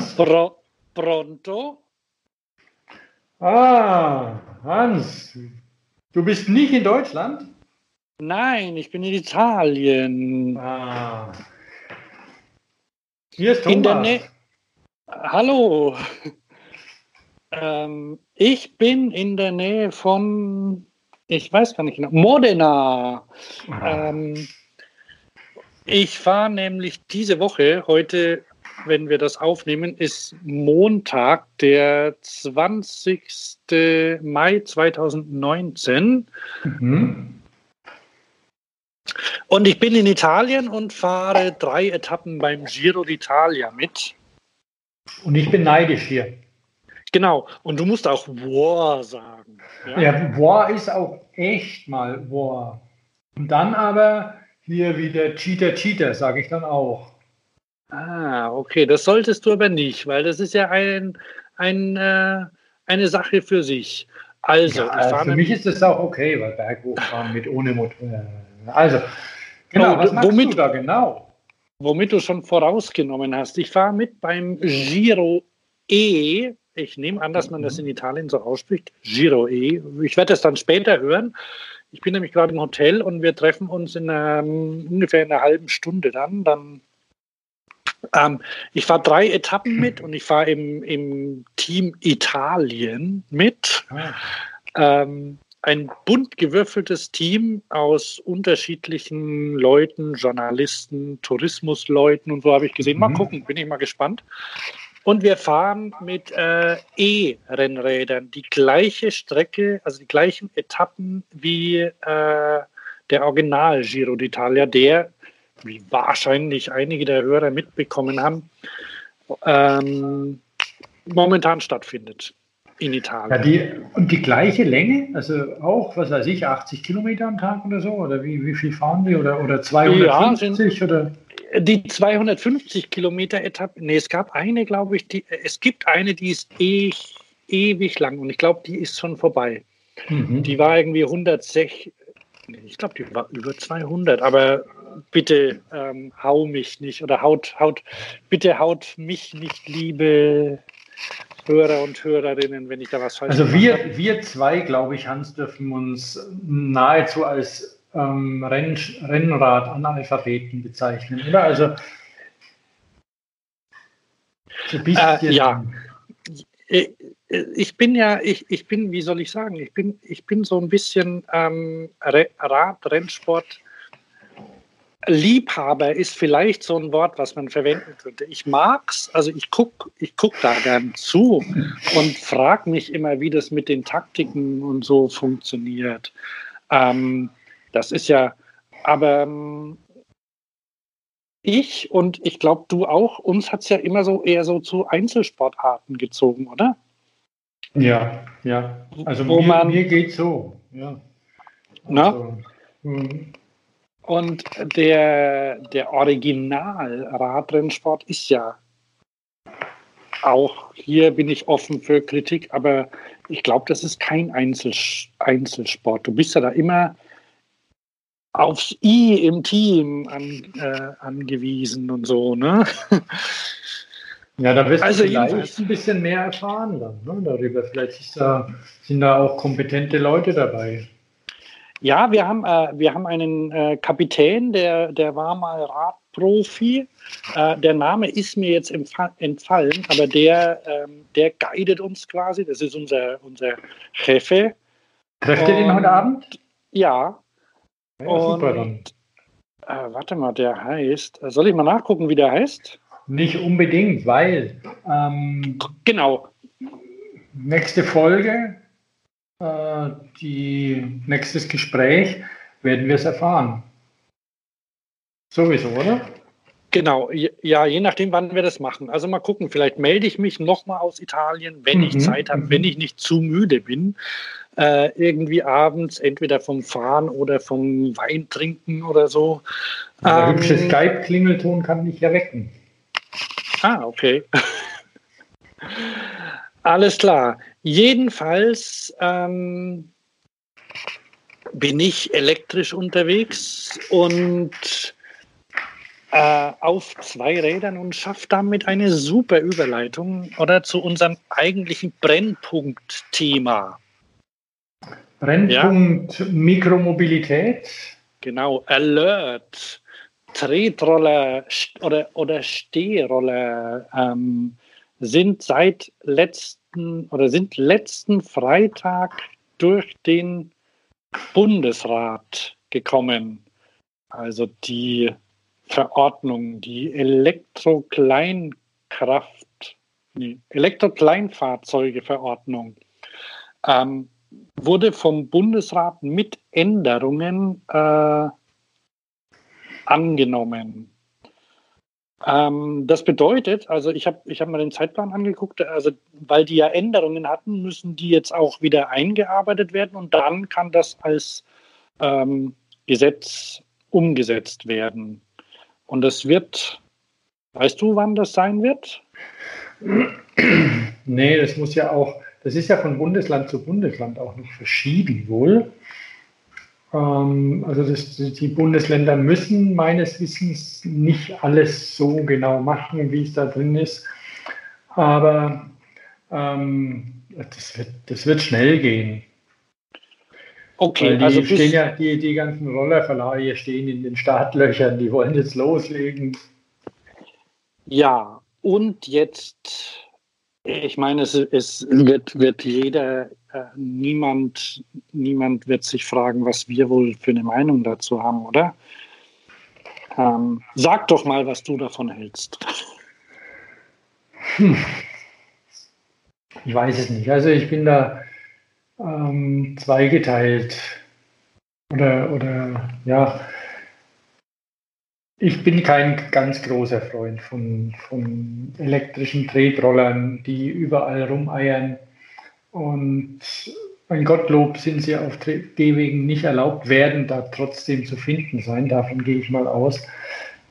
Hans? Pro pronto? Ah, Hans, du bist nicht in Deutschland? Nein, ich bin in Italien. Ah. Hier ist Thomas. In der Nähe. Hallo. Ähm, ich bin in der Nähe von, ich weiß gar nicht genau, Modena. Ah. Ähm, ich fahre nämlich diese Woche, heute, wenn wir das aufnehmen, ist Montag, der 20. Mai 2019. Mhm. Und ich bin in Italien und fahre drei Etappen beim Giro d'Italia mit. Und ich bin neidisch hier. Genau. Und du musst auch War sagen. Ja? Ja, War ist auch echt mal War. Und dann aber hier wieder Cheater, Cheater, sage ich dann auch. Ah, okay. Das solltest du aber nicht, weil das ist ja ein, ein, äh, eine Sache für sich. Also, Ja, ich fahre für mich ist das auch okay, weil Berghochfahren mit ohne Motor. Also, genau, Oh, was machst womit- du da genau? womit du schon vorausgenommen hast. Ich fahre mit beim Giro E. Ich nehme an, dass man das in Italien so ausspricht. Giro E. Ich werde das dann später hören. Ich bin nämlich gerade im Hotel und wir treffen uns in ähm, ungefähr in einer halben Stunde dann. Dann ähm, ich fahre drei Etappen mit und ich fahre im, im Team Italien mit. Ah, Ähm, ein bunt gewürfeltes Team aus unterschiedlichen Leuten, Journalisten, Tourismusleuten und so habe ich gesehen. Mal Mhm. gucken, bin ich mal gespannt. Und wir fahren mit äh, E-Rennrädern die gleiche Strecke, also die gleichen Etappen wie äh, der Original Giro d'Italia, der, wie wahrscheinlich einige der Hörer mitbekommen haben, ähm, momentan stattfindet in Italien. Ja, die, und die gleiche Länge, also auch, was weiß ich, 80 Kilometer am Tag oder so? Oder wie, wie viel fahren die? Oder, oder 250? oder? Die 250 Kilometer Etappe, nee, es gab eine, glaube ich, die, es gibt eine, die ist e ewig lang und ich glaube, die ist schon vorbei. Mhm. Die war irgendwie 106, nee, ich glaube, die war über 200, aber bitte ähm, hau mich nicht oder haut, haut, bitte haut mich nicht, liebe Hörer und Hörerinnen, wenn ich da was falsch Also wir, wir zwei, glaube ich, Hans, dürfen uns nahezu als ähm, Renn, Rennrad-Analphabeten bezeichnen, oder? Also so. Äh, ja. Äh, äh, Ich bin ja, ich, ich bin, wie soll ich sagen, ich bin, ich bin so ein bisschen ähm, Re- Radrennsport. Liebhaber ist vielleicht so ein Wort, was man verwenden könnte. Ich mag's, also ich guck, ich guck da gern zu und frage mich immer, wie das mit den Taktiken und so funktioniert. Ähm, das ist ja, aber ähm, ich und ich glaube du auch, uns hat es ja immer so eher so zu Einzelsportarten gezogen, oder? Ja, ja. Also Wo mir, man- mir geht so. Ja. Na? Also, mhm. Und der, der Original-Radrennsport ist ja auch, hier bin ich offen für Kritik, aber ich glaube, das ist kein Einzel Einzelsport. Du bist ja da immer aufs I im Team an, äh, angewiesen und so, ne? Ja, da wirst Also du vielleicht ein bisschen mehr erfahren dann ne, darüber. Vielleicht da, sind da auch kompetente Leute dabei. Ja, wir haben, äh, wir haben einen äh, Kapitän, der, der war mal Radprofi. Äh, der Name ist mir jetzt entfallen, aber der, ähm, der guidet uns quasi. Das ist unser, unser Chefe. Trefft ihr den heute Abend? Ja, Ja, super und- dann. äh, warte mal, der heißt. äh, Soll ich mal nachgucken, wie der heißt? Nicht unbedingt, weil ähm, Genau. nächste Folge, äh, die, nächstes Gespräch, werden wir es erfahren. Sowieso, oder? Genau, ja, je nachdem, wann wir das machen. Also mal gucken, vielleicht melde ich mich nochmal aus Italien, wenn ich Mhm, Zeit habe, mhm. wenn ich nicht zu müde bin. Äh, irgendwie abends, entweder vom Fahren oder vom Wein trinken oder so. Der Ähm, hübsche Skype-Klingelton kann mich ja wecken. Ah, okay. Alles klar. Jedenfalls ähm, bin ich elektrisch unterwegs und äh, auf zwei Rädern und schafft damit eine super Überleitung oder zu unserem eigentlichen Brennpunktthema. Brennpunkt ja? Mikromobilität. Genau, Alert, Tretroller oder, oder Stehroller ähm, sind seit letzten oder sind letzten Freitag durch den Bundesrat gekommen. Also die Verordnung, die Elektrokleinkraft, nee, Elektrokleinfahrzeugeverordnung ähm, wurde vom Bundesrat mit Änderungen äh, angenommen. Ähm, das bedeutet, also ich habe ich hab mal den Zeitplan angeguckt, also weil die ja Änderungen hatten, müssen die jetzt auch wieder eingearbeitet werden und dann kann das als ähm, Gesetz umgesetzt werden. Und das wird, weißt du, wann das sein wird? Nee, das muss ja auch, das ist ja von Bundesland zu Bundesland auch noch verschieden wohl. Ähm, also das, die Bundesländer müssen meines Wissens nicht alles so genau machen, wie es da drin ist. Aber ähm, das, wird, das wird schnell gehen. Okay, Weil die also stehen ja, die, die ganzen Rollerverleihe stehen in den Startlöchern, die wollen jetzt loslegen. Ja, und jetzt, ich meine, es, es wird, wird jeder, niemand, niemand wird sich fragen, was wir wohl für eine Meinung dazu haben, oder? Ähm, sag doch mal, was du davon hältst. Hm. Ich weiß es nicht. Also ich bin da ähm, zweigeteilt. Oder, oder ja, ich bin kein ganz großer Freund von, von elektrischen Tretrollern, die überall rumeiern. Und mein Gottlob sind sie auf Gehwegen nicht erlaubt, werden da trotzdem zu finden sein. Davon gehe ich mal aus.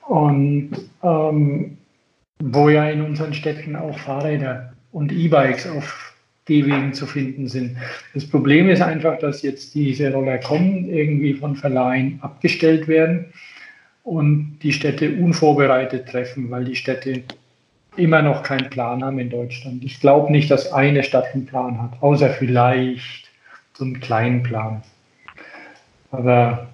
Und ähm, wo ja in unseren Städten auch Fahrräder und E-Bikes auf Gehwegen zu finden sind. Das Problem ist einfach, dass jetzt diese Roller kommen, irgendwie von Verleihen abgestellt werden und die Städte unvorbereitet treffen, weil die Städte immer noch keinen Plan haben in Deutschland. Ich glaube nicht, dass eine Stadt einen Plan hat, außer vielleicht so einen kleinen Plan. Aber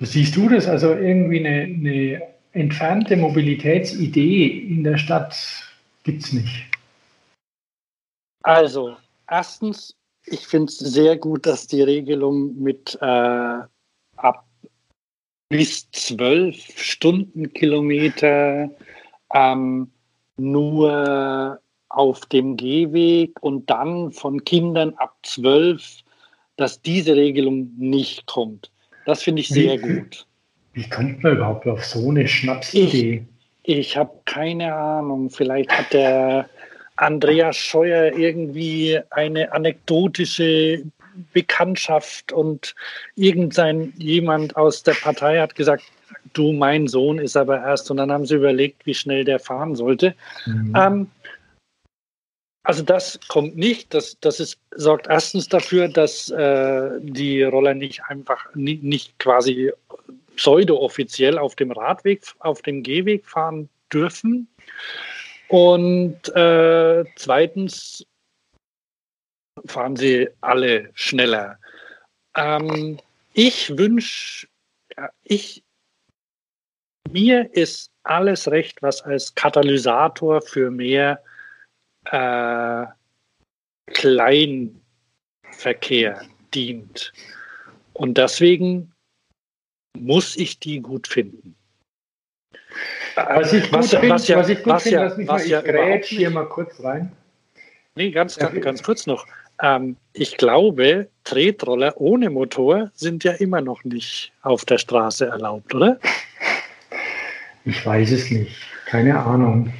siehst du das? Also irgendwie eine, eine entfernte Mobilitätsidee in der Stadt gibt es nicht. Also, erstens, ich finde es sehr gut, dass die Regelung mit äh, ab bis zwölf Stundenkilometer ähm, nur auf dem Gehweg und dann von Kindern ab zwölf, dass diese Regelung nicht kommt. Das finde ich sehr wie, gut. Wie kommt man überhaupt auf so eine Schnapsidee? Ich, ich habe keine Ahnung. Vielleicht hat der Andreas Scheuer irgendwie eine anekdotische Bekanntschaft und irgendein jemand aus der Partei hat gesagt, du, mein Sohn ist aber erst und dann haben sie überlegt, wie schnell der fahren sollte. Mhm. Ähm, also das kommt nicht. Das, das ist, sorgt erstens dafür, dass äh, die Roller nicht einfach, nicht, nicht quasi pseudo-offiziell auf dem Radweg, auf dem Gehweg fahren dürfen. Und äh, zweitens fahren sie alle schneller. Ähm, ich wünsche, ich, mir ist alles recht, was als Katalysator für mehr äh, Kleinverkehr dient. Und deswegen muss ich die gut finden. Was ich gut finde, was, ja, was ich gut was finde, ja, was was ja grätsch hier mal kurz rein. Nee, ganz, ganz, ganz kurz noch. Ähm, ich glaube, Tretroller ohne Motor sind ja immer noch nicht auf der Straße erlaubt, oder? Ich weiß es nicht. Keine Ahnung.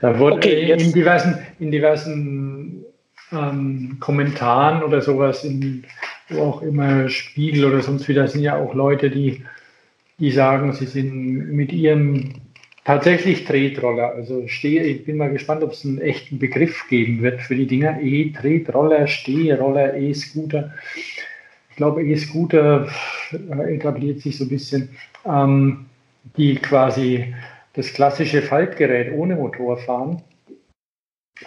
Da wurde okay, in diversen, in diversen ähm, Kommentaren oder sowas, in, wo auch immer Spiegel oder sonst wieder, sind ja auch Leute, die die sagen, sie sind mit ihrem tatsächlich Tretroller. Also stehe, ich bin mal gespannt, ob es einen echten Begriff geben wird für die Dinger. E-Tretroller, Stehroller, E-Scooter. Ich glaube, E-Scooter etabliert sich so ein bisschen. Ähm, die quasi das klassische Faltgerät ohne Motor fahren,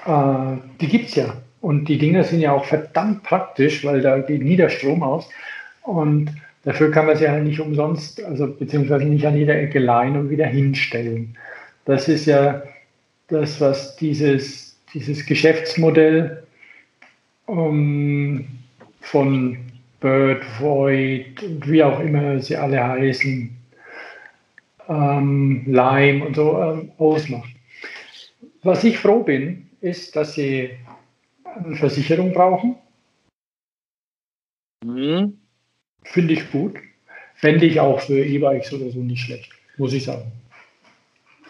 äh, die gibt es ja. Und die Dinger sind ja auch verdammt praktisch, weil da geht nie der Strom aus. Und dafür kann man sie halt nicht umsonst, also beziehungsweise nicht an jeder Ecke leihen und wieder hinstellen. Das ist ja das, was dieses, dieses Geschäftsmodell um, von Bird, Void und wie auch immer sie alle heißen, ähm, Lime und so ähm, ausmacht. Was ich froh bin, ist, dass sie eine Versicherung brauchen. Mhm. Finde ich gut. Fände ich auch für E-Bikes oder so nicht schlecht, muss ich sagen.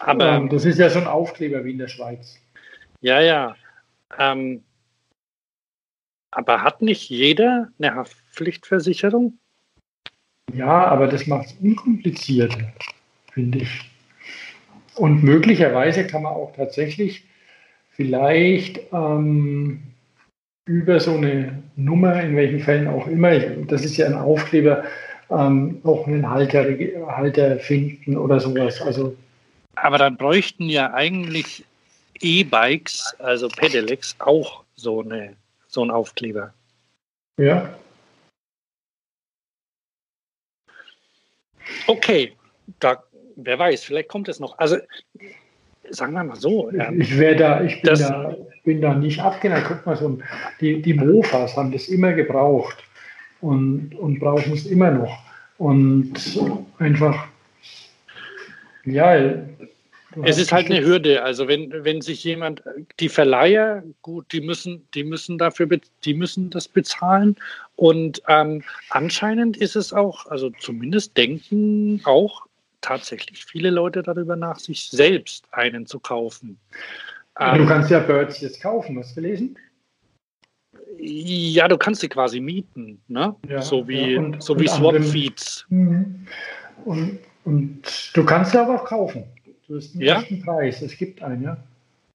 Aber ähm, das ist ja so ein Aufkleber wie in der Schweiz. Ja, ja. Ähm, aber hat nicht jeder eine Haftpflichtversicherung? Ja, aber das macht es unkomplizierter, finde ich. Und möglicherweise kann man auch tatsächlich vielleicht ähm, über so eine Nummer, in welchen Fällen auch immer, das ist ja ein Aufkleber, ähm, auch einen Halter, Halter finden oder sowas. Also, aber dann bräuchten ja eigentlich E-Bikes, also Pedelecs, auch so, eine, so einen Aufkleber. Ja. Okay, da, wer weiß, vielleicht kommt es noch. Also sagen wir mal so. Ähm, ich, da, ich bin, da, bin da nicht abgeneigt. Guck mal, so, die, die Mofas haben das immer gebraucht und, und brauchen es immer noch. Und einfach, ja. Es ist halt eine Hürde. Also wenn, wenn sich jemand, die Verleiher, gut, die müssen, die müssen dafür, die müssen das bezahlen. Und ähm, anscheinend ist es auch, also zumindest denken auch tatsächlich viele Leute darüber nach, sich selbst einen zu kaufen. Du ähm, kannst ja Birds jetzt kaufen, hast du gelesen? Ja, du kannst sie quasi mieten, ne? Ja, so wie, ja, und, so wie Swap-Feeds. Mhm. Und, und du kannst sie aber auch kaufen. Du hast einen ja? Preis. Es gibt einen, ja.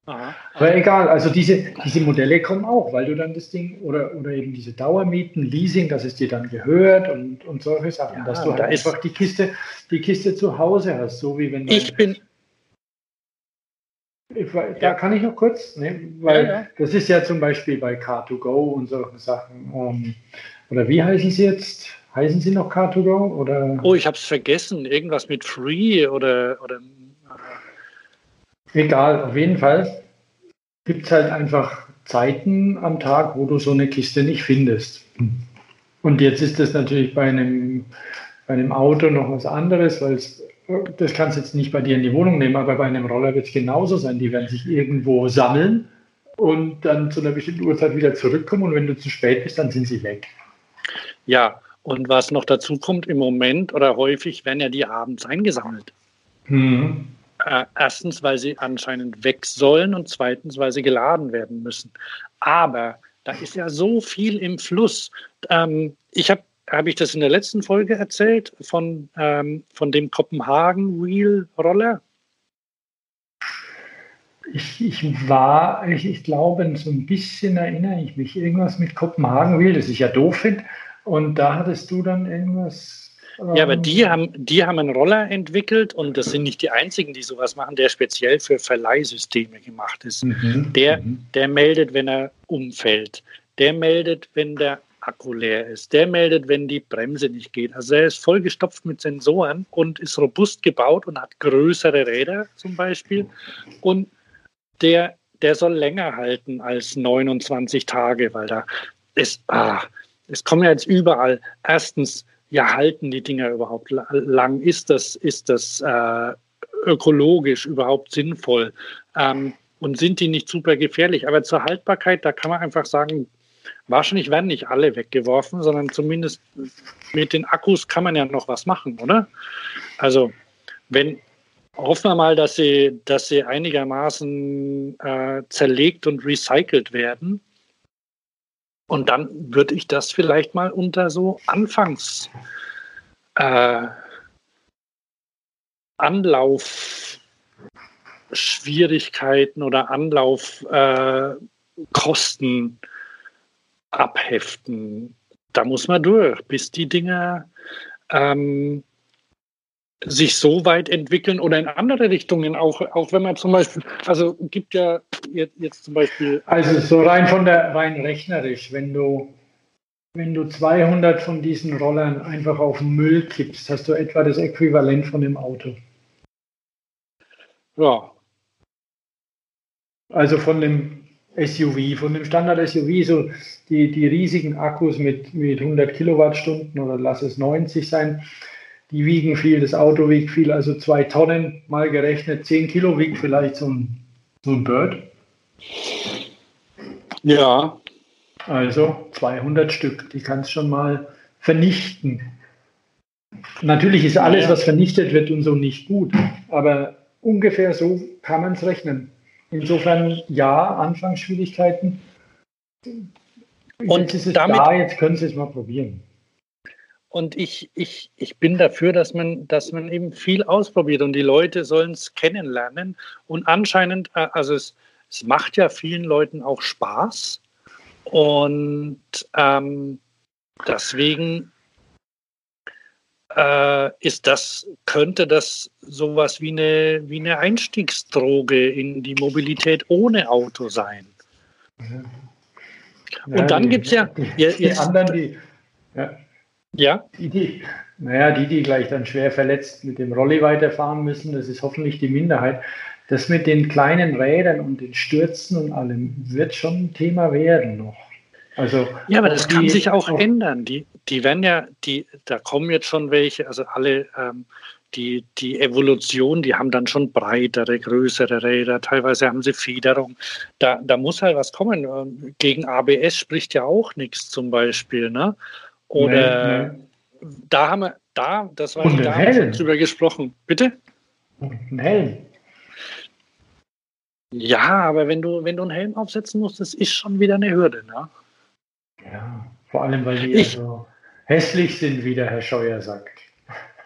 Aha. Aber egal, also diese, diese Modelle kommen auch, weil du dann das Ding oder, oder eben diese Dauermieten, Leasing, dass es dir dann gehört und, und solche Sachen, ja, dass du da einfach die Kiste, die Kiste zu Hause hast, so wie wenn Ich bin. Ich, da ja. kann ich noch kurz, ne, weil ja, das ist ja zum Beispiel bei Car2Go und solche Sachen. Ähm, oder wie heißen sie jetzt? Heißen sie noch Car2Go? Oder? Oh, ich habe es vergessen. Irgendwas mit Free oder, oder Egal, auf jeden Fall gibt es halt einfach Zeiten am Tag, wo du so eine Kiste nicht findest. Und jetzt ist das natürlich bei einem, bei einem Auto noch was anderes, weil das kannst du jetzt nicht bei dir in die Wohnung nehmen, aber bei einem Roller wird es genauso sein. Die werden sich irgendwo sammeln und dann zu einer bestimmten Uhrzeit wieder zurückkommen und wenn du zu spät bist, dann sind sie weg. Ja, und was noch dazu kommt, im Moment oder häufig werden ja die abends eingesammelt. Mhm. Äh, erstens, weil sie anscheinend weg sollen und zweitens, weil sie geladen werden müssen. Aber da ist ja so viel im Fluss. Ähm, ich habe habe ich das in der letzten Folge erzählt von, ähm, von dem Kopenhagen Wheel Roller? Ich, ich war, ich, ich glaube, so ein bisschen erinnere ich mich, irgendwas mit Kopenhagen Wheel, das ich ja doof finde. Und da hattest du dann irgendwas ja, aber die haben, die haben einen Roller entwickelt und das sind nicht die einzigen, die sowas machen, der speziell für Verleihsysteme gemacht ist. Mhm. Der, mhm. der meldet, wenn er umfällt. Der meldet, wenn der Akku leer ist. Der meldet, wenn die Bremse nicht geht. Also er ist vollgestopft mit Sensoren und ist robust gebaut und hat größere Räder zum Beispiel. Und der, der soll länger halten als 29 Tage, weil da ist, ah, es kommen ja jetzt überall erstens ja, halten die Dinger überhaupt lang? Ist das, ist das äh, ökologisch überhaupt sinnvoll? Ähm, und sind die nicht super gefährlich? Aber zur Haltbarkeit, da kann man einfach sagen, wahrscheinlich werden nicht alle weggeworfen, sondern zumindest mit den Akkus kann man ja noch was machen, oder? Also, wenn, hoffen wir mal, dass sie, dass sie einigermaßen äh, zerlegt und recycelt werden. Und dann würde ich das vielleicht mal unter so Anfangs äh, Anlaufschwierigkeiten oder Anlaufkosten äh, abheften. Da muss man durch, bis die Dinger ähm, sich so weit entwickeln oder in andere Richtungen, auch, auch wenn man zum Beispiel, also gibt ja jetzt, jetzt zum Beispiel. Also so rein von der, rein rechnerisch, wenn du, wenn du 200 von diesen Rollern einfach auf den Müll kippst, hast du etwa das Äquivalent von dem Auto. Ja. Also von dem SUV, von dem Standard-SUV, so die, die riesigen Akkus mit, mit 100 Kilowattstunden oder lass es 90 sein, die wiegen viel, das Auto wiegt viel, also zwei Tonnen mal gerechnet, 10 Kilo wiegt vielleicht so ein, so ein Bird. Ja. Also 200 Stück, die kannst schon mal vernichten. Natürlich ist alles, ja. was vernichtet wird und so nicht gut, aber ungefähr so kann man es rechnen. Insofern ja, Anfangsschwierigkeiten. Und jetzt damit, da, jetzt können Sie es mal probieren. Und ich, ich, ich bin dafür, dass man, dass man eben viel ausprobiert und die Leute sollen es kennenlernen. Und anscheinend, äh, also es, es macht ja vielen Leuten auch Spaß. Und ähm, deswegen äh, ist das, könnte das sowas wie eine, wie eine Einstiegsdroge in die Mobilität ohne Auto sein. Ja. Und dann gibt es ja. Die, die anderen, die. Ja. Ja. Die, die, naja, die, die gleich dann schwer verletzt mit dem Rolli weiterfahren müssen, das ist hoffentlich die Minderheit. Das mit den kleinen Rädern und den Stürzen und allem wird schon ein Thema werden noch. Also, ja, aber das kann sich auch, auch, ändern. Die, die werden ja, die, da kommen jetzt schon welche, also alle, ähm, die, die Evolution, die haben dann schon breitere, größere Räder, teilweise haben sie Federung. Da, da muss halt was kommen. Gegen ABS spricht ja auch nichts zum Beispiel. Ne? Oder nee, nee. da haben wir, da, das war Und da haben drüber gesprochen. Bitte? Ein Helm. Ja, aber wenn du, wenn du einen Helm aufsetzen musst, das ist schon wieder eine Hürde, ne? Ja, vor allem, weil die ich, so hässlich sind, wie der Herr Scheuer sagt.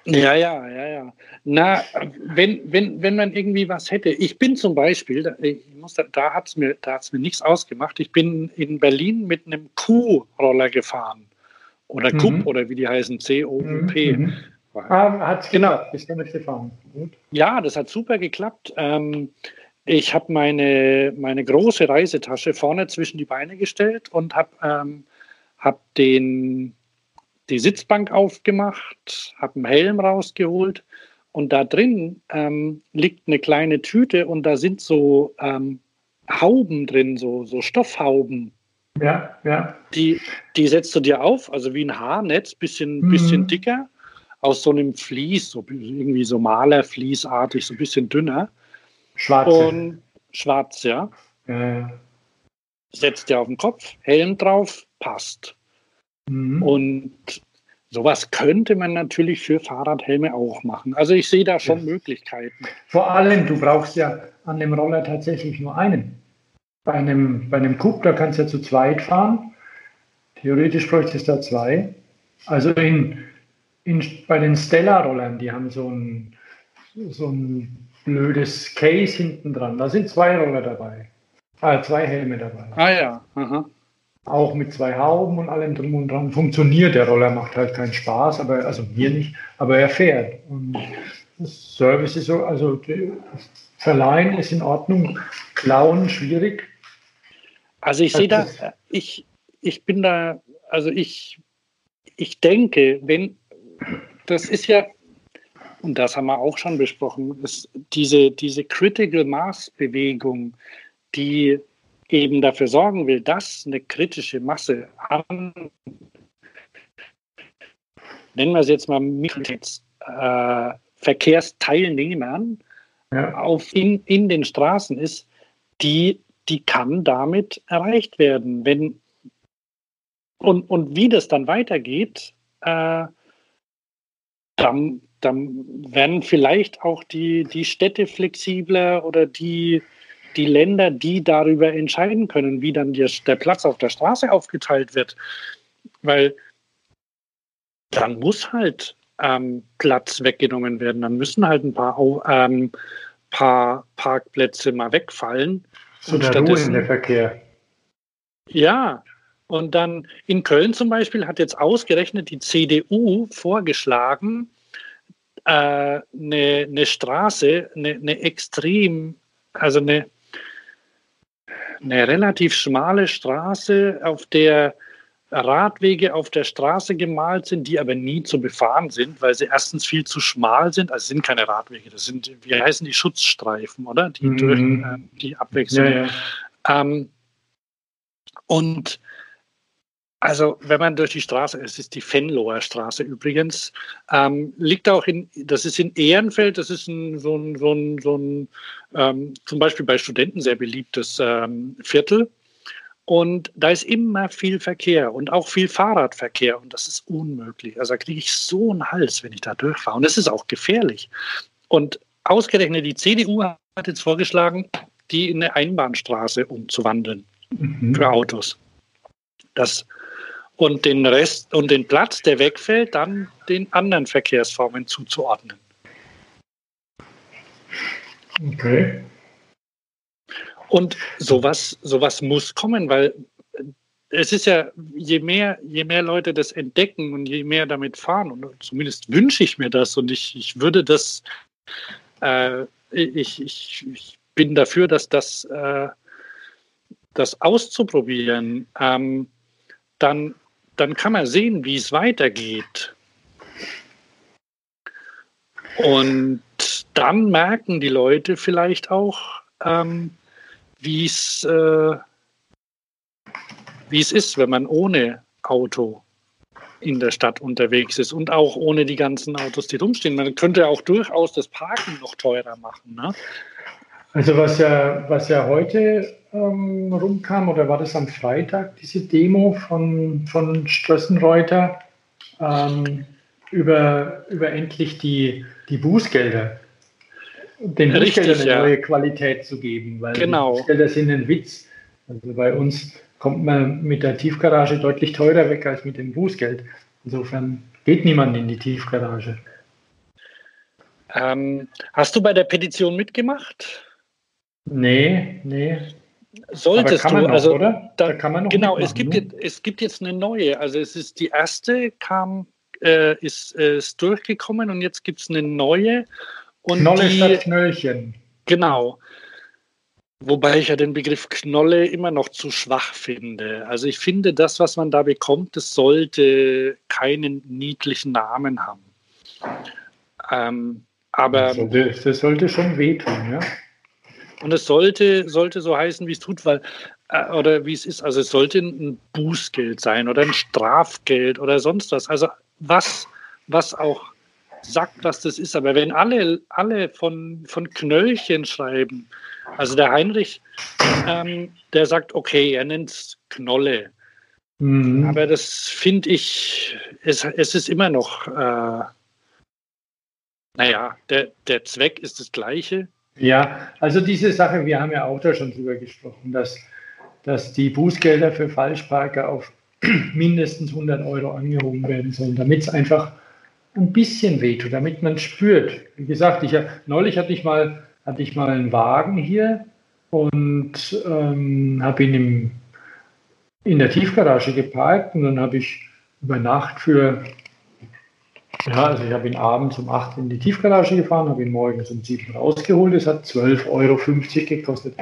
Ja, ja, ja, ja. Na, wenn, wenn, wenn man irgendwie was hätte. Ich bin zum Beispiel, ich muss, da hat es mir, mir nichts ausgemacht. Ich bin in Berlin mit einem Q-Roller gefahren. Oder mhm. CUP oder wie die heißen, C-O-U-P. Mhm. Ah, hat genau. Bist du nicht gefahren? Gut. Ja, das hat super geklappt. Ähm, ich habe meine, meine große Reisetasche vorne zwischen die Beine gestellt und habe ähm, hab die Sitzbank aufgemacht, habe einen Helm rausgeholt und da drin ähm, liegt eine kleine Tüte und da sind so ähm, Hauben drin, so, so Stoffhauben. Ja, ja. Die, die setzt du dir auf, also wie ein Haarnetz, bisschen, mhm. bisschen dicker, aus so einem Vlies, so irgendwie so Malervliesartig, so ein bisschen dünner. Schwarz. Und schwarz, ja. ja. Setzt dir auf den Kopf, Helm drauf, passt. Mhm. Und sowas könnte man natürlich für Fahrradhelme auch machen. Also ich sehe da schon ja. Möglichkeiten. Vor allem, du brauchst ja an dem Roller tatsächlich nur einen. Bei einem, bei einem Coupe, da kannst du ja zu zweit fahren. Theoretisch bräuchtest du da zwei. Also in, in, bei den Stella-Rollern, die haben so ein, so ein blödes Case hinten dran. Da sind zwei Roller dabei. Ah, zwei Helme dabei. Ah ja. Aha. Auch mit zwei Hauben und allem drum und dran funktioniert. Der Roller macht halt keinen Spaß, aber also mir nicht, aber er fährt. Und das Service ist so, also Verleihen ist in Ordnung, klauen schwierig. Also ich sehe da, ich, ich bin da, also ich, ich denke, wenn, das ist ja, und das haben wir auch schon besprochen, ist diese, diese Critical Mass Bewegung, die eben dafür sorgen will, dass eine kritische Masse an, nennen wir es jetzt mal Mobilitätsverkehrsteilnehmern äh, ja. auf in, in den Straßen ist, die die kann damit erreicht werden. Wenn, und, und wie das dann weitergeht, äh, dann, dann werden vielleicht auch die, die Städte flexibler oder die, die Länder, die darüber entscheiden können, wie dann der, der Platz auf der Straße aufgeteilt wird. Weil dann muss halt ähm, Platz weggenommen werden. Dann müssen halt ein paar, ähm, paar Parkplätze mal wegfallen. So der Ruhe in der Verkehr. Ja, und dann in Köln zum Beispiel hat jetzt ausgerechnet die CDU vorgeschlagen, äh, eine, eine Straße, eine, eine extrem, also eine, eine relativ schmale Straße, auf der Radwege auf der Straße gemalt sind, die aber nie zu befahren sind, weil sie erstens viel zu schmal sind. Also sind keine Radwege, das sind, wie heißen die Schutzstreifen, oder? Die mhm. durch äh, die Abwechslung. Ja, ja. Ähm, und also, wenn man durch die Straße, es ist die Fenloher Straße übrigens, ähm, liegt auch in, das ist in Ehrenfeld, das ist ein, so ein, so ein, so ein ähm, zum Beispiel bei Studenten sehr beliebtes ähm, Viertel. Und da ist immer viel Verkehr und auch viel Fahrradverkehr und das ist unmöglich. Also da kriege ich so einen Hals, wenn ich da durchfahre. Und es ist auch gefährlich. Und ausgerechnet die CDU hat jetzt vorgeschlagen, die in eine Einbahnstraße umzuwandeln mhm. für Autos. Das, und den Rest und den Platz, der wegfällt, dann den anderen Verkehrsformen zuzuordnen. Okay. Und sowas, sowas muss kommen, weil es ist ja, je mehr, je mehr Leute das entdecken und je mehr damit fahren, und zumindest wünsche ich mir das und ich, ich würde das, äh, ich, ich, ich bin dafür, dass das, äh, das auszuprobieren, ähm, dann, dann kann man sehen, wie es weitergeht. Und dann merken die Leute vielleicht auch, ähm, wie es äh, es ist, wenn man ohne Auto in der Stadt unterwegs ist und auch ohne die ganzen Autos, die rumstehen. Man könnte auch durchaus das Parken noch teurer machen. Ne? Also was ja, was ja heute ähm, rumkam, oder war das am Freitag, diese Demo von, von Strössenreuter ähm, über, über endlich die, die Bußgelder den Richtig, eine ja. neue Qualität zu geben, weil genau. Bußgelder sind ein Witz. Also bei uns kommt man mit der Tiefgarage deutlich teurer weg als mit dem Bußgeld. Insofern geht niemand in die Tiefgarage. Ähm, hast du bei der Petition mitgemacht? Nee, nee. Solltest du, noch, also oder? Da, da kann man noch genau, es gibt, jetzt, es gibt jetzt eine neue. Also es ist die erste kam, äh, ist, ist durchgekommen und jetzt gibt es eine neue. Und Knolle die, statt Knöllchen. Genau. Wobei ich ja den Begriff Knolle immer noch zu schwach finde. Also ich finde, das, was man da bekommt, das sollte keinen niedlichen Namen haben. Ähm, aber das sollte, das sollte schon wehtun, ja. Und es sollte, sollte so heißen, wie es tut, weil, äh, oder wie es ist. Also es sollte ein Bußgeld sein oder ein Strafgeld oder sonst was. Also was, was auch sagt, was das ist. Aber wenn alle, alle von, von Knöllchen schreiben, also der Heinrich, ähm, der sagt, okay, er nennt es Knolle. Mhm. Aber das finde ich, es, es ist immer noch, äh, naja, der, der Zweck ist das gleiche. Ja, also diese Sache, wir haben ja auch da schon drüber gesprochen, dass, dass die Bußgelder für Falschparker auf mindestens 100 Euro angehoben werden sollen, damit es einfach ein bisschen wehtut, damit man spürt. Wie gesagt, ich, neulich hatte ich mal, hatte ich mal einen Wagen hier und ähm, habe ihn im, in der Tiefgarage geparkt und dann habe ich über Nacht für, ja, also ich habe ihn abends um 8 in die Tiefgarage gefahren, habe ihn morgens um 7 rausgeholt. Es hat 12,50 Euro gekostet.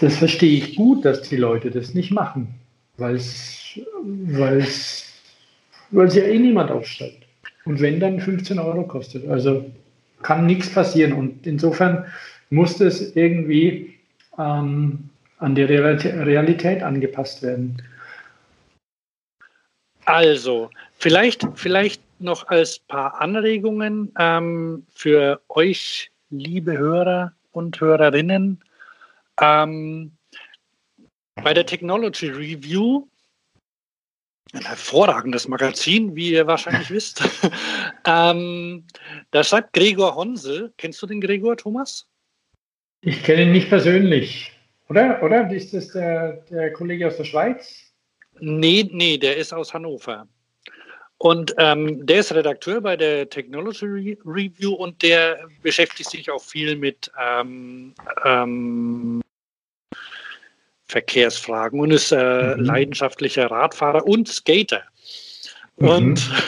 Das verstehe ich gut, dass die Leute das nicht machen, weil es weil sie ja eh niemand aufsteigt. Und wenn dann 15 Euro kostet. Also kann nichts passieren. Und insofern muss das irgendwie ähm, an die Realität angepasst werden. Also, vielleicht, vielleicht noch als paar Anregungen ähm, für euch, liebe Hörer und Hörerinnen. Ähm, bei der Technology Review ein hervorragendes Magazin, wie ihr wahrscheinlich wisst. ähm, da schreibt Gregor Honsel. Kennst du den Gregor, Thomas? Ich kenne ihn nicht persönlich. Oder? Oder? Ist das der, der Kollege aus der Schweiz? Nee, nee, der ist aus Hannover. Und ähm, der ist Redakteur bei der Technology Review und der beschäftigt sich auch viel mit ähm, ähm, Verkehrsfragen und ist äh, mhm. leidenschaftlicher Radfahrer und Skater. Mhm. Und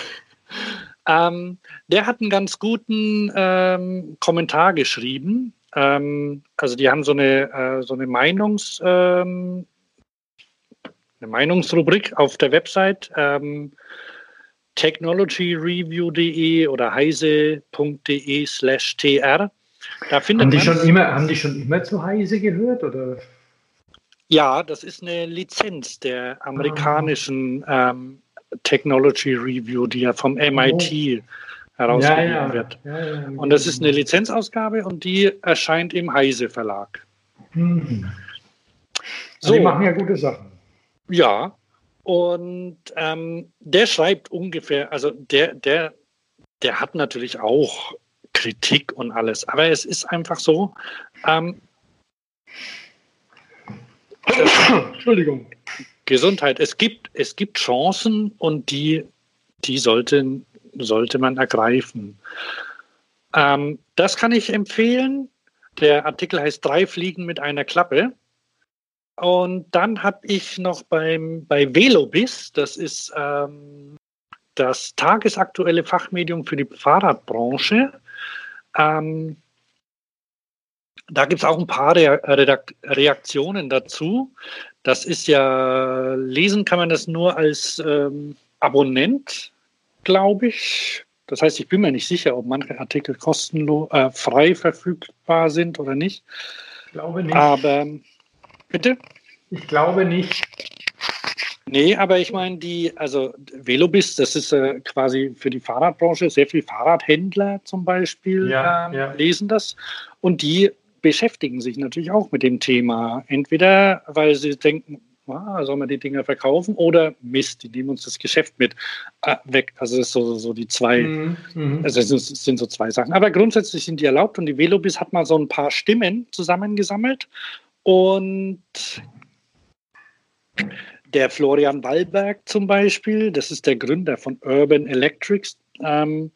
Ähm, der hat einen ganz guten ähm, Kommentar geschrieben. Ähm, also die haben so eine, äh, so eine Meinungs, ähm, eine Meinungsrubrik auf der Website ähm, technologyreview.de oder heise.de slash tr. Da findet haben, die schon immer, haben die schon immer zu Heise gehört? Oder? Ja, das ist eine Lizenz der amerikanischen ähm, Technology Review, die ja vom MIT oh. herausgegeben ja, ja. wird. Ja, und das ist eine Lizenzausgabe und die erscheint im Heise Verlag. Mhm. So, die machen ja gute Sachen. Ja, und ähm, der schreibt ungefähr, also der, der, der hat natürlich auch Kritik und alles, aber es ist einfach so. Ähm, Entschuldigung. Gesundheit. Es gibt, es gibt Chancen und die, die sollten, sollte man ergreifen. Ähm, das kann ich empfehlen. Der Artikel heißt Drei Fliegen mit einer Klappe. Und dann habe ich noch beim, bei Velobis, das ist ähm, das tagesaktuelle Fachmedium für die Fahrradbranche. Ähm, da gibt es auch ein paar Reaktionen dazu. Das ist ja, lesen kann man das nur als ähm, Abonnent, glaube ich. Das heißt, ich bin mir nicht sicher, ob manche Artikel kostenlos, äh, frei verfügbar sind oder nicht. Ich glaube nicht. Aber Bitte? Ich glaube nicht. Nee, aber ich meine, die, also Velobis, das ist äh, quasi für die Fahrradbranche, sehr viele Fahrradhändler zum Beispiel ja, ähm, ja. lesen das. Und die beschäftigen sich natürlich auch mit dem Thema. Entweder, weil sie denken, ah, sollen wir die Dinger verkaufen oder Mist, die nehmen uns das Geschäft mit äh, weg. Also das ist so, so die zwei, mhm, mhm. also es sind, so zwei Sachen. Aber grundsätzlich sind die erlaubt und die Velobis hat mal so ein paar Stimmen zusammengesammelt und der Florian Wallberg zum Beispiel, das ist der Gründer von Urban Electrics. Ähm,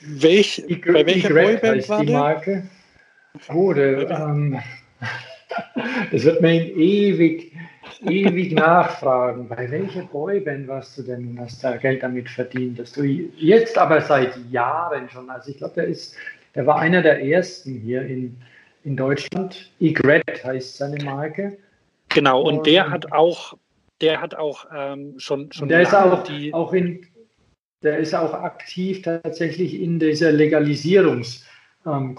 welch, I, bei welcher Boyband war die? Marke? Der, ähm, das wird mir ewig, ewig nachfragen. Bei welcher Boyband warst du denn und hast da Geld damit verdient? Dass du jetzt aber seit Jahren schon, also ich glaube, der ist, der war einer der ersten hier in, in Deutschland. Egret heißt seine Marke. Genau, und, und der hat auch, der hat auch ähm, schon, schon der ist auch, die auch in, der ist auch aktiv tatsächlich in dieser Legalisierungskommission, ähm,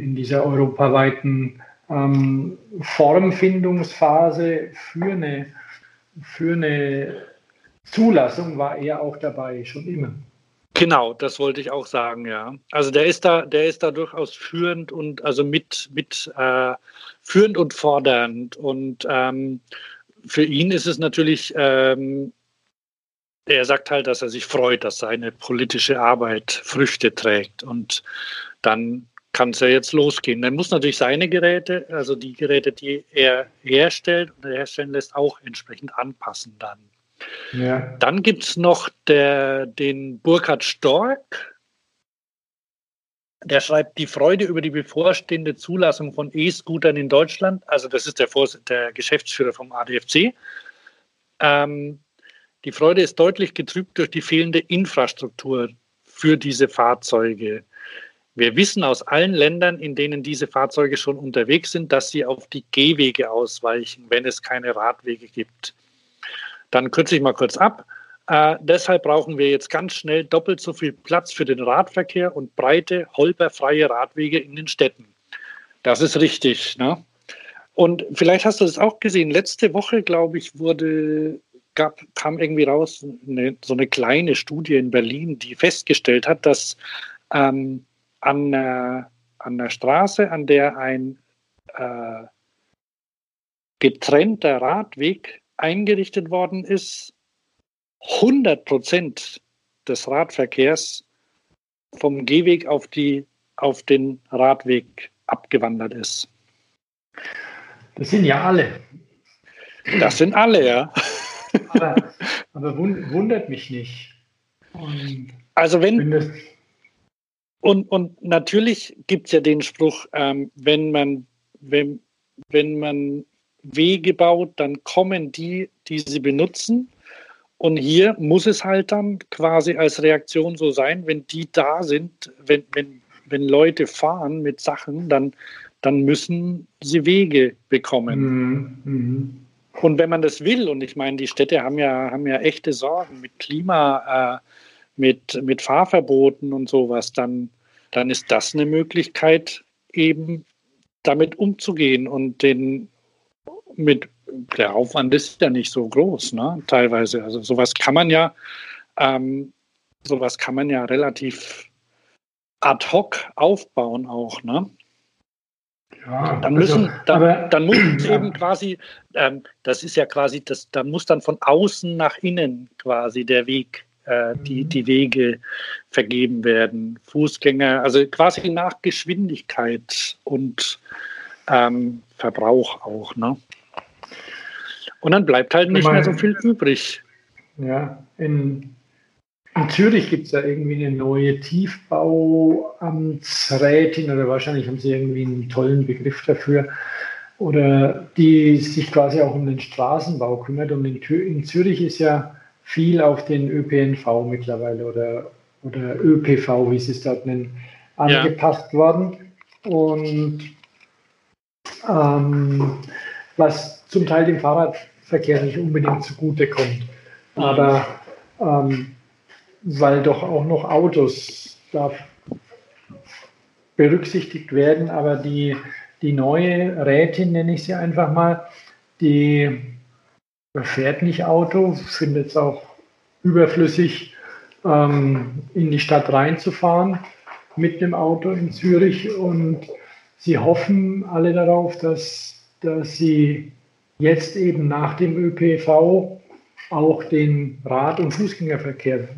in dieser europaweiten ähm, Formfindungsphase für eine, für eine Zulassung war er auch dabei, schon immer. Genau, das wollte ich auch sagen, ja. Also der ist da, der ist da durchaus führend und also mit, mit äh, führend und fordernd. Und ähm, für ihn ist es natürlich, ähm, er sagt halt, dass er sich freut, dass seine politische Arbeit Früchte trägt. Und dann kann es ja jetzt losgehen. Dann muss natürlich seine Geräte, also die Geräte, die er herstellt und herstellen lässt, auch entsprechend anpassen dann. Ja. Dann gibt es noch der, den Burkhard Stork. Der schreibt die Freude über die bevorstehende Zulassung von E-Scootern in Deutschland. Also das ist der, Vors der Geschäftsführer vom ADFC. Ähm, die Freude ist deutlich getrübt durch die fehlende Infrastruktur für diese Fahrzeuge. Wir wissen aus allen Ländern, in denen diese Fahrzeuge schon unterwegs sind, dass sie auf die Gehwege ausweichen, wenn es keine Radwege gibt. Dann kürze ich mal kurz ab. Äh, deshalb brauchen wir jetzt ganz schnell doppelt so viel Platz für den Radverkehr und breite, holperfreie Radwege in den Städten. Das ist richtig. Ne? Und vielleicht hast du das auch gesehen. Letzte Woche, glaube ich, wurde, gab, kam irgendwie raus eine, so eine kleine Studie in Berlin, die festgestellt hat, dass ähm, an, äh, an der Straße, an der ein äh, getrennter Radweg eingerichtet worden ist, 100 Prozent des Radverkehrs vom Gehweg auf, die, auf den Radweg abgewandert ist. Das sind ja alle. Das sind alle, ja. Aber, aber wundert mich nicht. Und also wenn, wenn und, und natürlich gibt es ja den Spruch, ähm, wenn man, wenn, wenn man Wege baut, dann kommen die, die sie benutzen Und hier muss es halt dann quasi als Reaktion so sein, wenn die da sind, wenn, wenn, wenn Leute fahren mit Sachen, dann, dann müssen sie Wege bekommen. Mhm. Und wenn man das will, und ich meine, die Städte haben ja, haben ja echte Sorgen mit Klima, äh, mit, mit Fahrverboten und sowas, dann, dann ist das eine Möglichkeit, eben damit umzugehen und den mit der Aufwand ist ja nicht so groß, ne? Teilweise. Also sowas kann man ja, ähm, sowas kann man ja relativ ad hoc aufbauen auch, ne? Ja, dann müssen, also, dann, aber, dann muss ja. eben quasi, ähm, das ist ja quasi, das, da muss dann von außen nach innen quasi der Weg, äh, die, mhm. die Wege vergeben werden. Fußgänger, also quasi nach Geschwindigkeit und ähm, Verbrauch auch, ne? Und dann bleibt halt nicht mehr so viel übrig. Ja, in, in Zürich gibt es da irgendwie eine neue Tiefbauamtsrätin oder wahrscheinlich haben sie irgendwie einen tollen Begriff dafür. Oder die sich quasi auch um den Straßenbau kümmert. Und in, in Zürich ist ja viel auf den ÖPNV mittlerweile oder, oder ÖPV, wie sie es dort nennen, angepasst ja. worden. Und ähm, was zum Teil dem Fahrradverkehr nicht unbedingt zugutekommt. Aber ähm, weil doch auch noch Autos da berücksichtigt werden, aber die, die neue Rätin, nenne ich sie einfach mal, die fährt nicht Auto, findet es auch überflüssig, ähm, in die Stadt reinzufahren mit dem Auto in Zürich. Und sie hoffen alle darauf, dass, dass sie jetzt eben nach dem ÖPV auch den Rad- und Fußgängerverkehr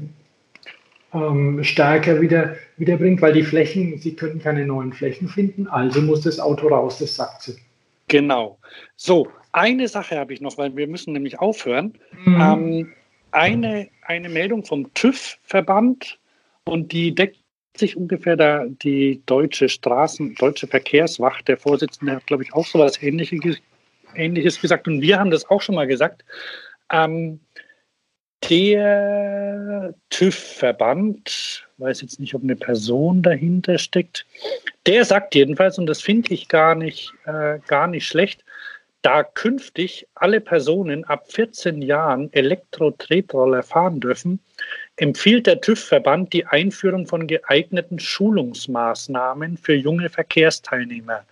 ähm, stärker wieder, wiederbringt, weil die Flächen, sie können keine neuen Flächen finden, also muss das Auto raus, das sagt sie. Genau. So, eine Sache habe ich noch, weil wir müssen nämlich aufhören. Mhm. Ähm, eine, eine Meldung vom TÜV-Verband und die deckt sich ungefähr da die deutsche Straßen, deutsche Verkehrswacht, der Vorsitzende hat, glaube ich, auch so etwas Ähnliches, Ähnliches gesagt und wir haben das auch schon mal gesagt. Ähm, der TÜV-Verband, weiß jetzt nicht, ob eine Person dahinter steckt, der sagt jedenfalls, und das finde ich gar nicht, äh, gar nicht schlecht, da künftig alle Personen ab 14 Jahren Elektro-Tretroller fahren dürfen, empfiehlt der TÜV-Verband die Einführung von geeigneten Schulungsmaßnahmen für junge Verkehrsteilnehmer.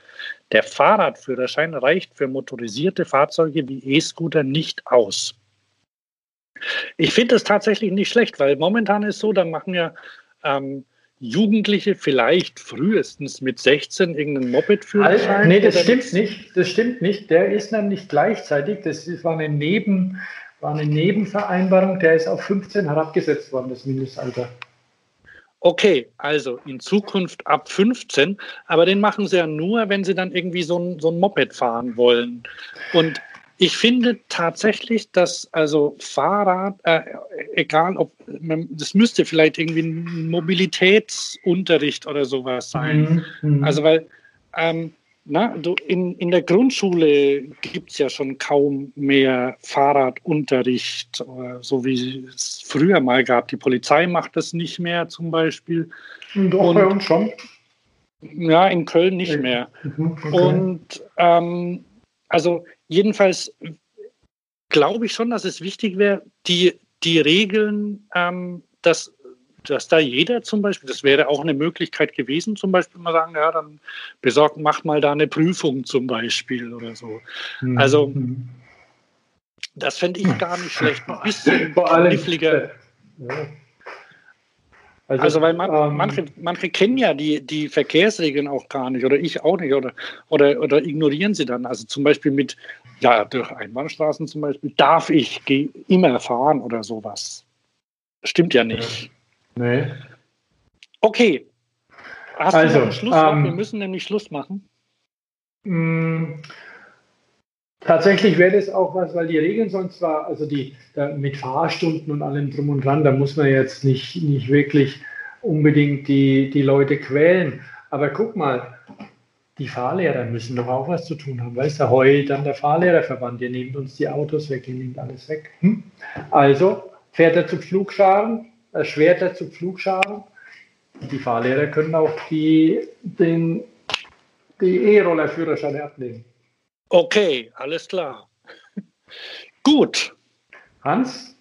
Der Fahrradführerschein reicht für motorisierte Fahrzeuge wie E-Scooter nicht aus. Ich finde es tatsächlich nicht schlecht, weil momentan ist so, da machen ja ähm, Jugendliche vielleicht frühestens mit 16 irgendeinen Moped-Führerschein. Nee, das stimmt nicht. Das stimmt nicht. Der ist nämlich gleichzeitig, das war eine, Neben, war eine Nebenvereinbarung, der ist auf 15 herabgesetzt worden, das Mindestalter. Okay, also in Zukunft ab 15, aber den machen sie ja nur, wenn sie dann irgendwie so ein, so ein Moped fahren wollen. Und ich finde tatsächlich, dass also Fahrrad, äh, egal ob, das müsste vielleicht irgendwie ein Mobilitätsunterricht oder sowas sein. Mhm. mhm. Also weil, ähm, na, du, in, in der Grundschule gibt es ja schon kaum mehr Fahrradunterricht, äh, so wie es früher mal gab. Die Polizei macht das nicht mehr zum Beispiel. Doch, Und, bei uns schon. Ja, in Köln nicht mehr. Mhm, okay. Und ähm, also jedenfalls glaube ich schon, dass es wichtig wäre, die, die Regeln, ähm, dass, dass da jeder zum Beispiel, das wäre auch eine Möglichkeit gewesen, zum Beispiel mal sagen, ja, dann besorgt, macht mal da eine Prüfung zum Beispiel oder so. Mhm. Also das fände ich gar nicht schlecht. Ein bisschen kniffliger. Ja. Also, also, weil man, ähm, manche, manche kennen ja die, die Verkehrsregeln auch gar nicht oder ich auch nicht oder, oder, oder ignorieren sie dann. Also zum Beispiel mit, ja, durch Einbahnstraßen zum Beispiel, darf ich immer fahren oder sowas. Stimmt ja nicht. Nee. Okay. Hast also, du Schluss? Ähm, Wir müssen nämlich Schluss machen. Mh, mm, Tatsächlich wäre das auch was, weil die Regeln sollen zwar, also die mit Fahrstunden und allem drum und dran, da muss man jetzt nicht, nicht wirklich unbedingt die, die Leute quälen. Aber guck mal, die Fahrlehrer müssen doch auch was zu tun haben. Weißt du, heult dann der Fahrlehrerverband, ihr nehmt uns die Autos weg, ihr nehmt alles weg. Hm? Also Pferde zu Pflugscharen, äh, Schwerter zu Pflugscharen. Die Fahrlehrer können auch die, den, die E-Roller-Führerscheine ablegen. Okay, alles klar. Gut. Hans,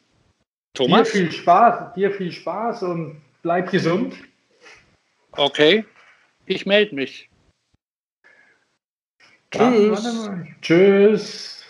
Thomas? dir viel Spaß, dir viel Spaß und bleib gesund. Okay, ich melde mich. Tschüss. Tschüss.